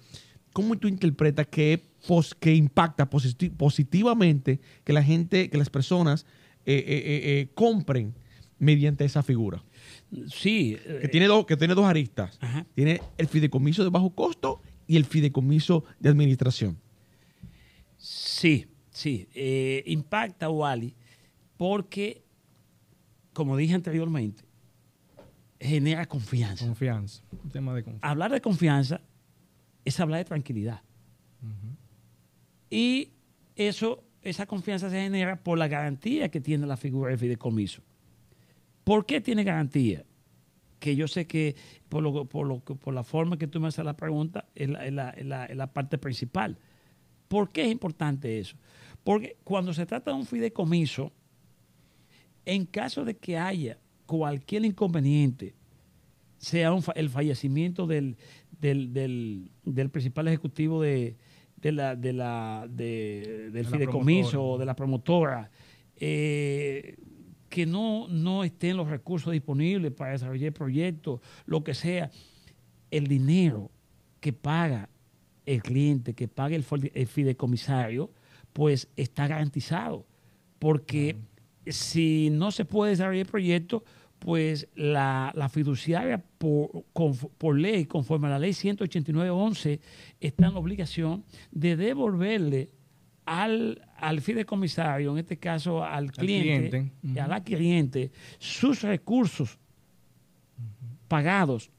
Speaker 2: cómo tú interpretas que, pos- que impacta positi- positivamente que la gente, que las personas eh, eh, eh, compren mediante esa figura?
Speaker 3: Sí,
Speaker 2: Que
Speaker 3: eh,
Speaker 2: tiene, dos, que tiene dos aristas.
Speaker 3: Ajá.
Speaker 2: Tiene el fideicomiso de bajo costo y el fideicomiso de administración.
Speaker 3: Sí, sí. Eh, impacta Wally porque, como dije anteriormente, genera confianza.
Speaker 1: Confianza. Un tema de confianza.
Speaker 3: Hablar de confianza es hablar de tranquilidad. Y eso, esa confianza se genera por la garantía que tiene la figura del fideicomiso. ¿Por qué tiene garantía? Que yo sé que por, lo, por, lo, por la forma que tú me haces la pregunta es la, es la- es la- es la parte principal. ¿Por qué es importante eso? Porque cuando se trata de un fideicomiso, en caso de que haya cualquier inconveniente, sea un fa- el fallecimiento del, del, del- del principal ejecutivo de, de la, de la, de- del fideicomiso o de la promotora, eh, que no, no estén los recursos disponibles para desarrollar el proyecto, lo que sea, el dinero que paga el cliente, que paga el, fideicomisario, pues está garantizado. Porque si no se puede desarrollar el proyecto, pues la, la fiduciaria por, con- por ley, conforme a la ley 189.11, está en la obligación de devolverle al, al fideicomisario, en este caso al cliente,
Speaker 1: cliente,
Speaker 3: y a la cliente, sus recursos pagados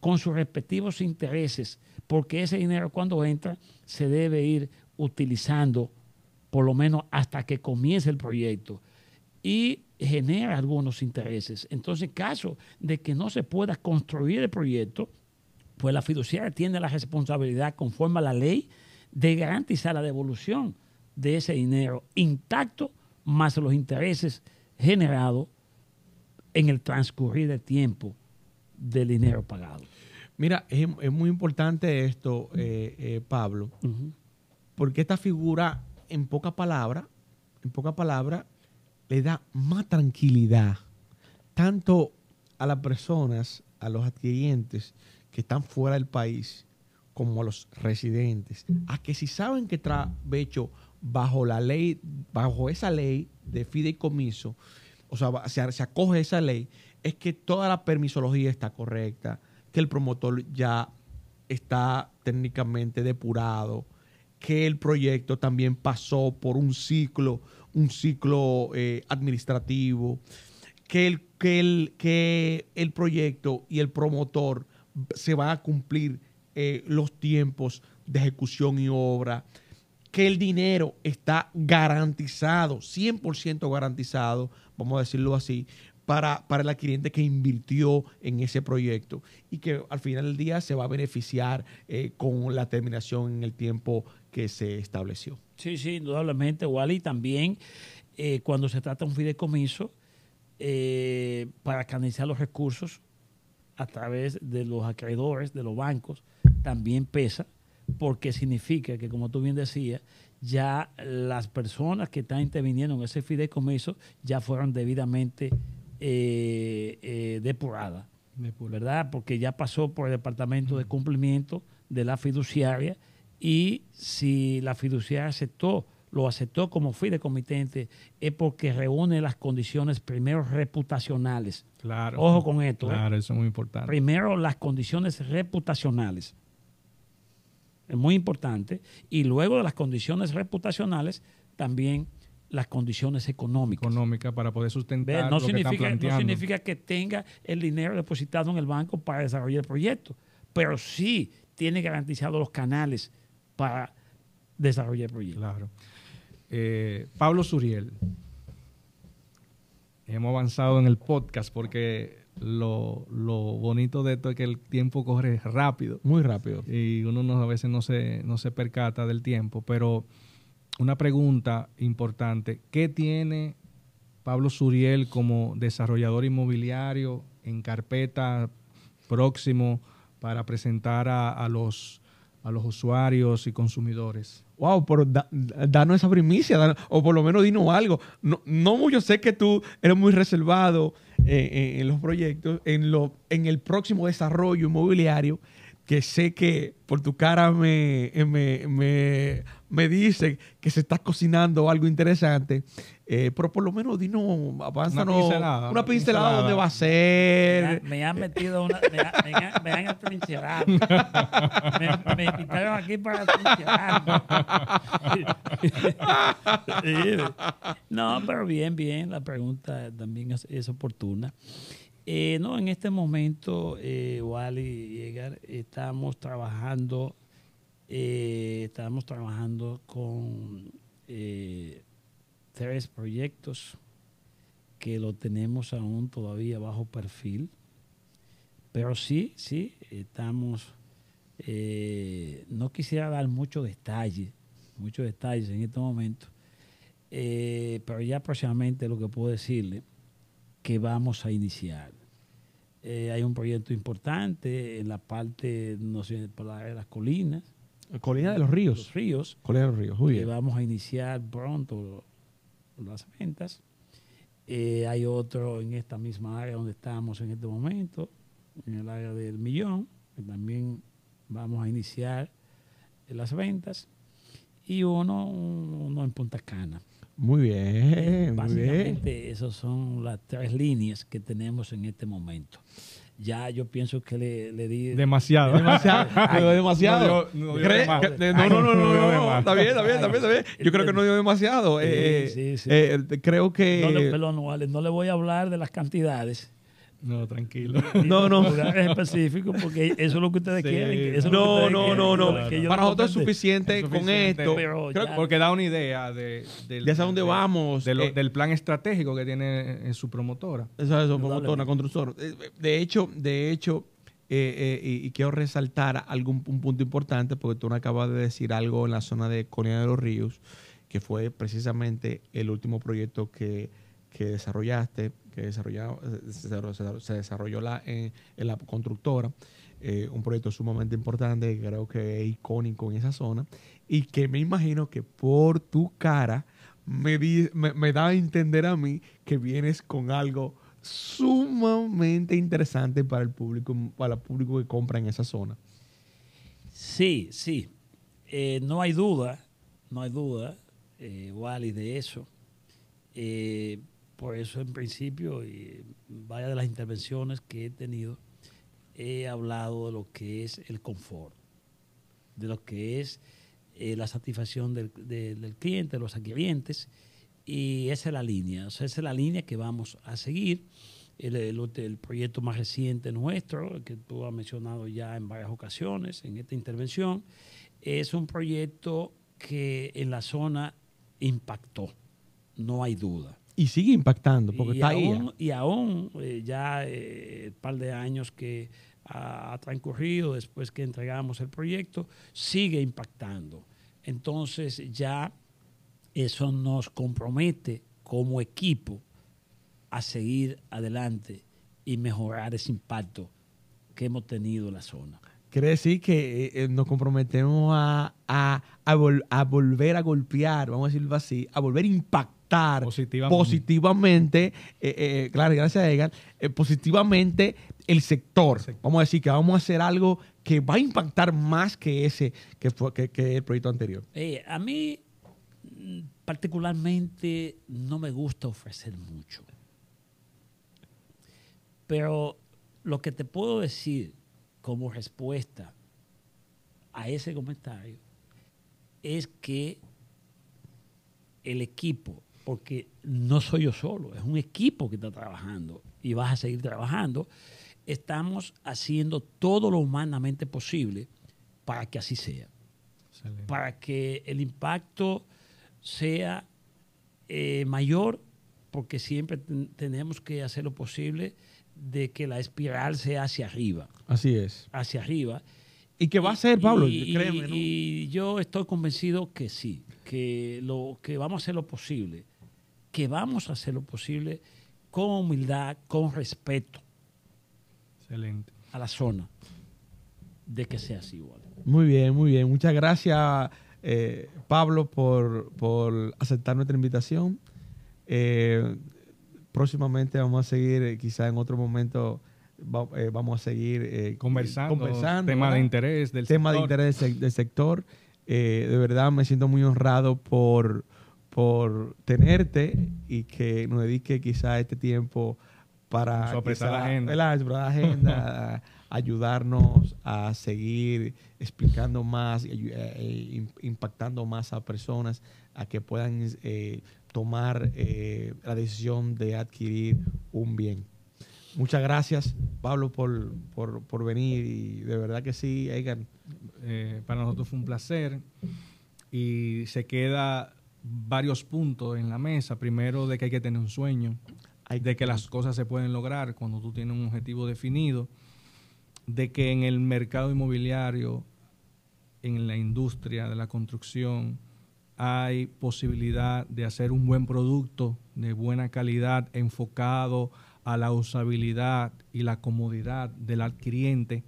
Speaker 3: con sus respectivos intereses, porque ese dinero cuando entra se debe ir utilizando por lo menos hasta que comience el proyecto y genera algunos intereses. Entonces, en caso de que no se pueda construir el proyecto, pues la fiduciaria tiene la responsabilidad conforme a la ley de garantizar la devolución de ese dinero intacto más los intereses generados en el transcurrir del tiempo del dinero pagado.
Speaker 2: Mira, es, es muy importante esto, eh, eh, Pablo, porque esta figura, en pocas palabras, en pocas palabras, le da más tranquilidad tanto a las personas, a los adquirientes que están fuera del país, como a los residentes, a que si saben que hecho bajo la ley, bajo esa ley de fideicomiso, o sea, se acoge esa ley, es que toda la permisología está correcta, que el promotor ya está técnicamente depurado, que el proyecto también pasó por un ciclo, un ciclo eh, administrativo, que el, que, el, que el proyecto y el promotor se van a cumplir eh, los tiempos de ejecución y obra, que el dinero está garantizado, 100% garantizado, vamos a decirlo así, para, para el adquiriente que invirtió en ese proyecto y que al final del día se va a beneficiar eh, con la terminación en el tiempo que se estableció.
Speaker 3: Sí, sí, indudablemente, Wally. También eh, cuando se trata de un fideicomiso, para canalizar los recursos a través de los acreedores, de los bancos, también pesa, porque significa que, como tú bien decías, ya las personas que están interviniendo en ese fideicomiso ya fueron debidamente eh, eh, depuradas. ¿verdad? Porque ya pasó por el departamento de cumplimiento de la fiduciaria y si la fiduciaria aceptó, lo aceptó como fideicomitente, es porque reúne las condiciones primero reputacionales.
Speaker 1: Claro.
Speaker 3: Ojo con esto. ¿eh?
Speaker 1: Claro, eso es muy importante.
Speaker 3: Primero las condiciones reputacionales. Es muy importante. Y luego de las condiciones reputacionales, también las condiciones económicas.
Speaker 1: Económica para poder sustentar
Speaker 3: No,
Speaker 1: lo que están
Speaker 3: significa, no significa que tenga el dinero depositado en el banco para desarrollar el proyecto, pero sí tiene garantizados los canales para desarrollar el proyecto.
Speaker 1: Claro. Eh, Pablo Suriel. Hemos avanzado en el podcast porque lo, lo bonito de esto es que el tiempo corre rápido
Speaker 2: Muy rápido.
Speaker 1: y uno no, a veces no se, no se percata del tiempo. Pero una pregunta importante, ¿qué tiene Pablo Suriel como desarrollador inmobiliario en carpeta próximo para presentar a, a los, a los usuarios y consumidores?
Speaker 2: Wow, pero da- danos esa primicia, o por lo menos dinos algo. No, no mucho, sé que tú eres muy reservado eh, en, en los proyectos, en, lo, en el próximo desarrollo inmobiliario. Que sé que por tu cara me, me, me, me dice que se está cocinando algo interesante. Eh, pero por lo menos dinos, avánzanos
Speaker 1: Una pincelada,
Speaker 2: una pincelada
Speaker 1: pincelada.
Speaker 2: donde va a
Speaker 3: Me,
Speaker 2: ser.
Speaker 3: han- me han metido una. Me, han- me han- me han atrincherado. Me, me invitaron aquí para atrincherarme. <laughs> no, pero bien, bien. La pregunta también es, es oportuna. Eh, no, en este momento, eh, Wally y Edgar, estamos trabajando. eh, estamos trabajando con eh, tres proyectos que lo tenemos aún todavía bajo perfil. Pero sí, sí, estamos... no quisiera dar mucho detalle, muchos detalles en este momento, pero ya próximamente lo que puedo decirle que vamos a iniciar. Eh, hay un proyecto importante en la parte, no sé, de las colinas,
Speaker 2: Colina de los Ríos.
Speaker 3: los ríos,
Speaker 2: Colina de los Ríos, muy
Speaker 3: que
Speaker 2: bien.
Speaker 3: vamos a iniciar pronto las ventas. Eh, hay otro en esta misma área donde estamos en este momento, en el área del millón, que también vamos a iniciar las ventas. Y uno, uno en Punta Cana.
Speaker 2: Muy bien, muy bien.
Speaker 3: Básicamente, esas son las tres líneas que tenemos en este momento. Ya yo pienso que le, le di...
Speaker 1: Demasiado.
Speaker 2: Demasiado. <laughs>
Speaker 3: Ay,
Speaker 2: no demasiado.
Speaker 1: no no
Speaker 2: No. Está bien, está bien, está bien, está bien. Yo creo que no dio demasiado.
Speaker 3: Sí,
Speaker 2: Eh,
Speaker 3: sí, sí.
Speaker 2: eh, creo que.
Speaker 3: no, le, perdón, no, vale, no le voy a hablar de las cantidades.
Speaker 1: No, tranquilo. <laughs>
Speaker 2: No, no.
Speaker 3: lugares específicos porque eso es lo que ustedes
Speaker 1: Sí,
Speaker 3: quieren. eso es
Speaker 2: No,
Speaker 3: ustedes
Speaker 2: no,
Speaker 3: quieren,
Speaker 2: no, no. Para nosotros es suficiente,
Speaker 1: Es
Speaker 2: con esto.
Speaker 3: Pero
Speaker 1: Creo- porque da una idea de, del,
Speaker 2: De hacia dónde
Speaker 1: de-
Speaker 2: vamos,
Speaker 1: de lo-
Speaker 2: eh.
Speaker 1: del plan estratégico que tiene en su promotora.
Speaker 2: Esa es
Speaker 3: Indudablemente.
Speaker 2: promotora, constructora. Eh, De hecho, de hecho, eh, eh, y, y quiero resaltar algún un punto importante, porque tú no acabas de decir algo en la zona de Colina de los Ríos, que fue precisamente el último proyecto que, que desarrollaste, que se, se- se desarrolló la, en, en la constructora. Eh, un proyecto sumamente importante creo que es icónico en esa zona y que me imagino que por tu cara me, di- me, me da a entender a mí que vienes con algo sumamente interesante para el público, para el público que compra en esa zona.
Speaker 3: Sí, sí. Eh, no hay duda, no hay duda, eh, Wally, de eso. Eh, por eso, en principio, y vaya de las intervenciones que he tenido, he hablado de lo que es el confort, de lo que es eh, la satisfacción del, de- del cliente, de los adquirientes, y esa es la línea, esa es la línea que vamos a seguir. El- el proyecto más reciente nuestro, que tú has mencionado ya en varias ocasiones en esta intervención, es un proyecto que en la zona impactó, no hay duda.
Speaker 2: Y sigue impactando, porque
Speaker 3: y
Speaker 2: está ahí.
Speaker 3: aún, y aún eh, ya eh, el par de años que ha, ha transcurrido después que entregamos el proyecto, sigue impactando. Entonces ya eso nos compromete como equipo a seguir adelante y mejorar ese impacto que hemos tenido en la zona.
Speaker 2: Quiere decir que eh, eh, nos comprometemos a, a- a vol- a volver a golpear, vamos a decirlo así, a volver a impactar
Speaker 1: Positivamente.
Speaker 2: positivamente, eh, eh, claro, gracias a Edgar, eh, positivamente el sector. Vamos a decir que vamos a hacer algo que va a impactar más que ese, que, fue, que, que el proyecto anterior.
Speaker 3: A mí mm, particularmente no me gusta ofrecer mucho. Pero lo que te puedo decir como respuesta a ese comentario es que el equipo, porque no soy yo solo, es un equipo que está trabajando y vas a seguir trabajando, estamos haciendo todo lo humanamente posible para que así sea
Speaker 1: Excelente.
Speaker 3: para que el impacto sea eh, mayor, porque siempre ten- tenemos que hacer lo posible de que la espiral sea hacia arriba,
Speaker 2: Así es.
Speaker 3: hacia arriba.
Speaker 2: ¿Y qué va a ser, Pablo?
Speaker 3: Y,
Speaker 2: Créeme, ¿no?
Speaker 3: y yo estoy convencido que sí, que, lo, que vamos a hacer lo posible, que vamos a hacer lo posible con humildad, con respeto
Speaker 1: Excelente.
Speaker 3: a la zona, de que sea así igual.
Speaker 2: Muy bien, muy bien. Muchas gracias, eh, Pablo, por, por aceptar nuestra invitación. Eh, próximamente vamos a seguir, eh, quizá en otro momento, va- eh, vamos a seguir eh,
Speaker 1: Conversando,
Speaker 2: conversando,
Speaker 1: tema de interés del
Speaker 2: tema de
Speaker 1: sector.
Speaker 2: interés del, del sector. Eh, de verdad me siento muy honrado por, por tenerte y que nos dedique quizá este tiempo para quizá, apretada agenda, a <laughs> ayudarnos a seguir explicando más eh, im- impactando más a personas a que puedan eh, tomar eh, la decisión de adquirir un bien. Muchas gracias, Pablo, por, por, por venir y de verdad que sí.
Speaker 1: Eh, para nosotros fue un placer y se queda varios puntos en la mesa. Primero, de que hay que tener un sueño,
Speaker 2: Hay
Speaker 1: de que las cosas se pueden lograr cuando tú tienes un objetivo definido, de que en el mercado inmobiliario, en la industria de la construcción, hay posibilidad de hacer un buen producto de buena calidad enfocado a la usabilidad y la comodidad del adquiriente,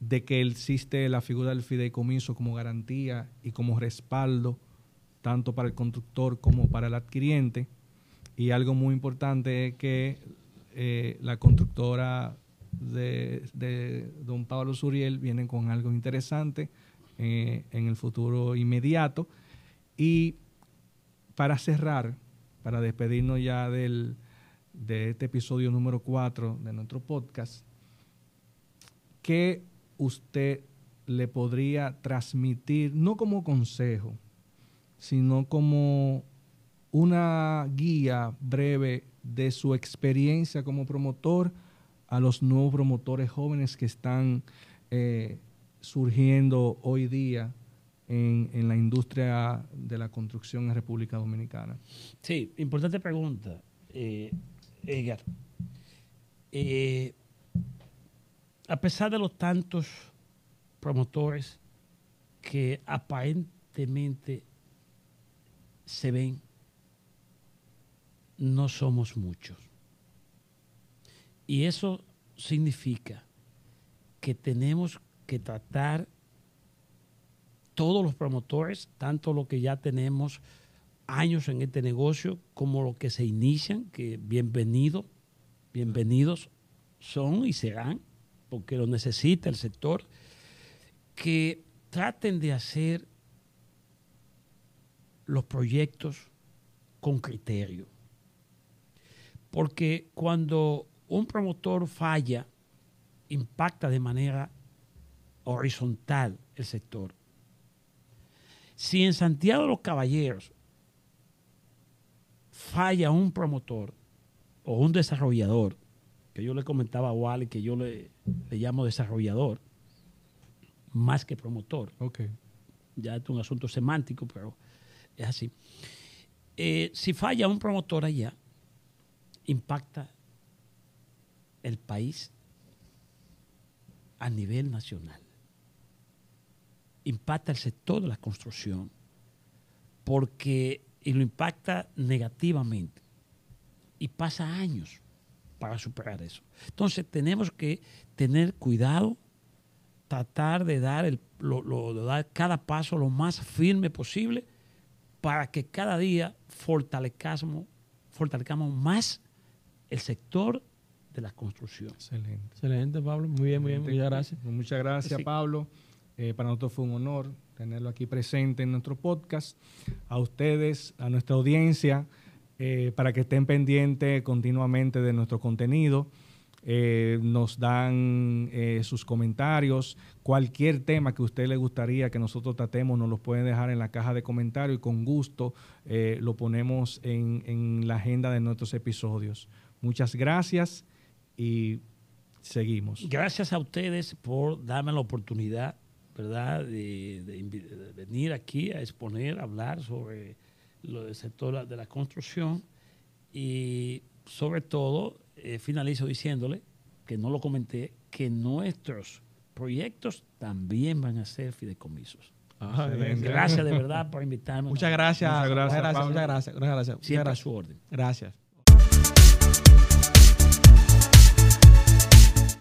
Speaker 1: de que existe la figura del fideicomiso como garantía y como respaldo, tanto para el constructor como para el adquiriente. Y algo muy importante es que eh, la constructora de, don Pablo Suriel viene con algo interesante eh, en el futuro inmediato. Y para cerrar, para despedirnos ya del, de este episodio número 4 de nuestro podcast, ¿qué usted le podría transmitir, no como consejo, sino como una guía breve de su experiencia como promotor a los nuevos promotores jóvenes que están eh, surgiendo hoy día en, en la industria de la construcción en República Dominicana?
Speaker 3: Sí, importante pregunta, eh, Edgar. Eh, a pesar de los tantos promotores que aparentemente se ven, no somos muchos. Y eso significa que tenemos que tratar todos los promotores, tanto los que ya tenemos años en este negocio como los que se inician, que bienvenido, bienvenidos son y serán, porque lo necesita el sector, que traten de hacer los proyectos con criterio. Porque cuando un promotor falla, impacta de manera horizontal el sector. Si en Santiago de los Caballeros falla un promotor o un desarrollador, que yo le comentaba a Wally que yo le, le llamo desarrollador, más que promotor,
Speaker 1: Ok.
Speaker 3: ya es un asunto semántico, pero es así. Eh, si falla un promotor allá, impacta el país a nivel nacional. Impacta el sector de la construcción porque y lo impacta negativamente y pasa años para superar eso. Entonces tenemos que tener cuidado, tratar de dar, el, lo- lo- de dar cada paso lo más firme posible para que cada día fortalezcamos, fortalezcamos más el sector de la construcción.
Speaker 1: Excelente.
Speaker 2: Excelente, Pablo. Muy bien, muy bien. Muchas gracias.
Speaker 1: Pues Muchas gracias,
Speaker 3: Sí.
Speaker 1: Pablo. Eh, para nosotros fue un honor tenerlo aquí presente en nuestro podcast. A ustedes, a nuestra audiencia, eh, para que estén pendientes continuamente de nuestro contenido. Eh, nos dan eh, sus comentarios. Cualquier tema que a usted le gustaría que nosotros tratemos, nos los pueden dejar en la caja de comentarios y con gusto eh, lo ponemos en, en la agenda de nuestros episodios. Muchas gracias y seguimos.
Speaker 3: Gracias a ustedes por darme la oportunidad, ¿verdad?, de, de venir aquí a exponer, a hablar sobre lo del sector de la construcción y sobre todo eh, finalizo diciéndole, que no lo comenté, que nuestros proyectos también van a ser fideicomisos.
Speaker 2: Ah.
Speaker 3: Gracias de verdad por invitarme.
Speaker 2: Muchas gracias.
Speaker 1: Muchas gracias,
Speaker 2: Muchas gracias. Muchas gracias. Muchas gracias. Muchas
Speaker 3: Siempre a su orden.
Speaker 2: Gracias.